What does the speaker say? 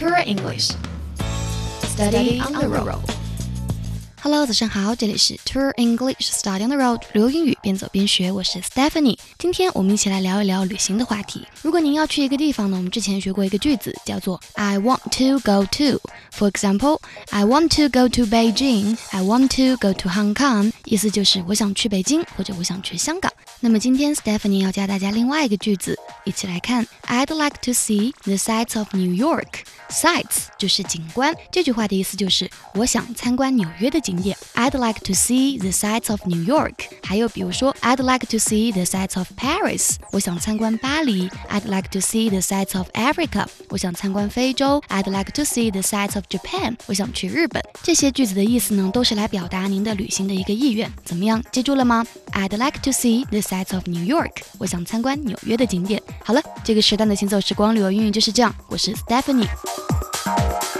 Tour English. Study on the road. Hello，早上好，这里是 Tour English Study on the Road，旅游英语边走边学，我是 Stephanie。今天我们一起来聊一聊旅行的话题。如果您要去一个地方呢，我们之前学过一个句子，叫做 I want to go to。For example, I want to go to Beijing. I want to go to Hong Kong. 意思就是我想去北京或者我想去香港。那么今天 Stephanie 要教大家另外一个句子，一起来看。I'd like to see the sights of New York. Sights 就是景观，这句话的意思就是我想参观纽约的景。点。I'd like to see the sights of New York。还有比如说，I'd like to see the sights of Paris。我想参观巴黎。I'd like to see the sights of Africa。我想参观非洲。I'd like to see the sights of Japan。我想去日本。这些句子的意思呢，都是来表达您的旅行的一个意愿。怎么样，记住了吗？I'd like to see the sights of New York。我想参观纽约的景点。好了，这个时段的行走时光旅游英语就是这样。我是 Stephanie。hour.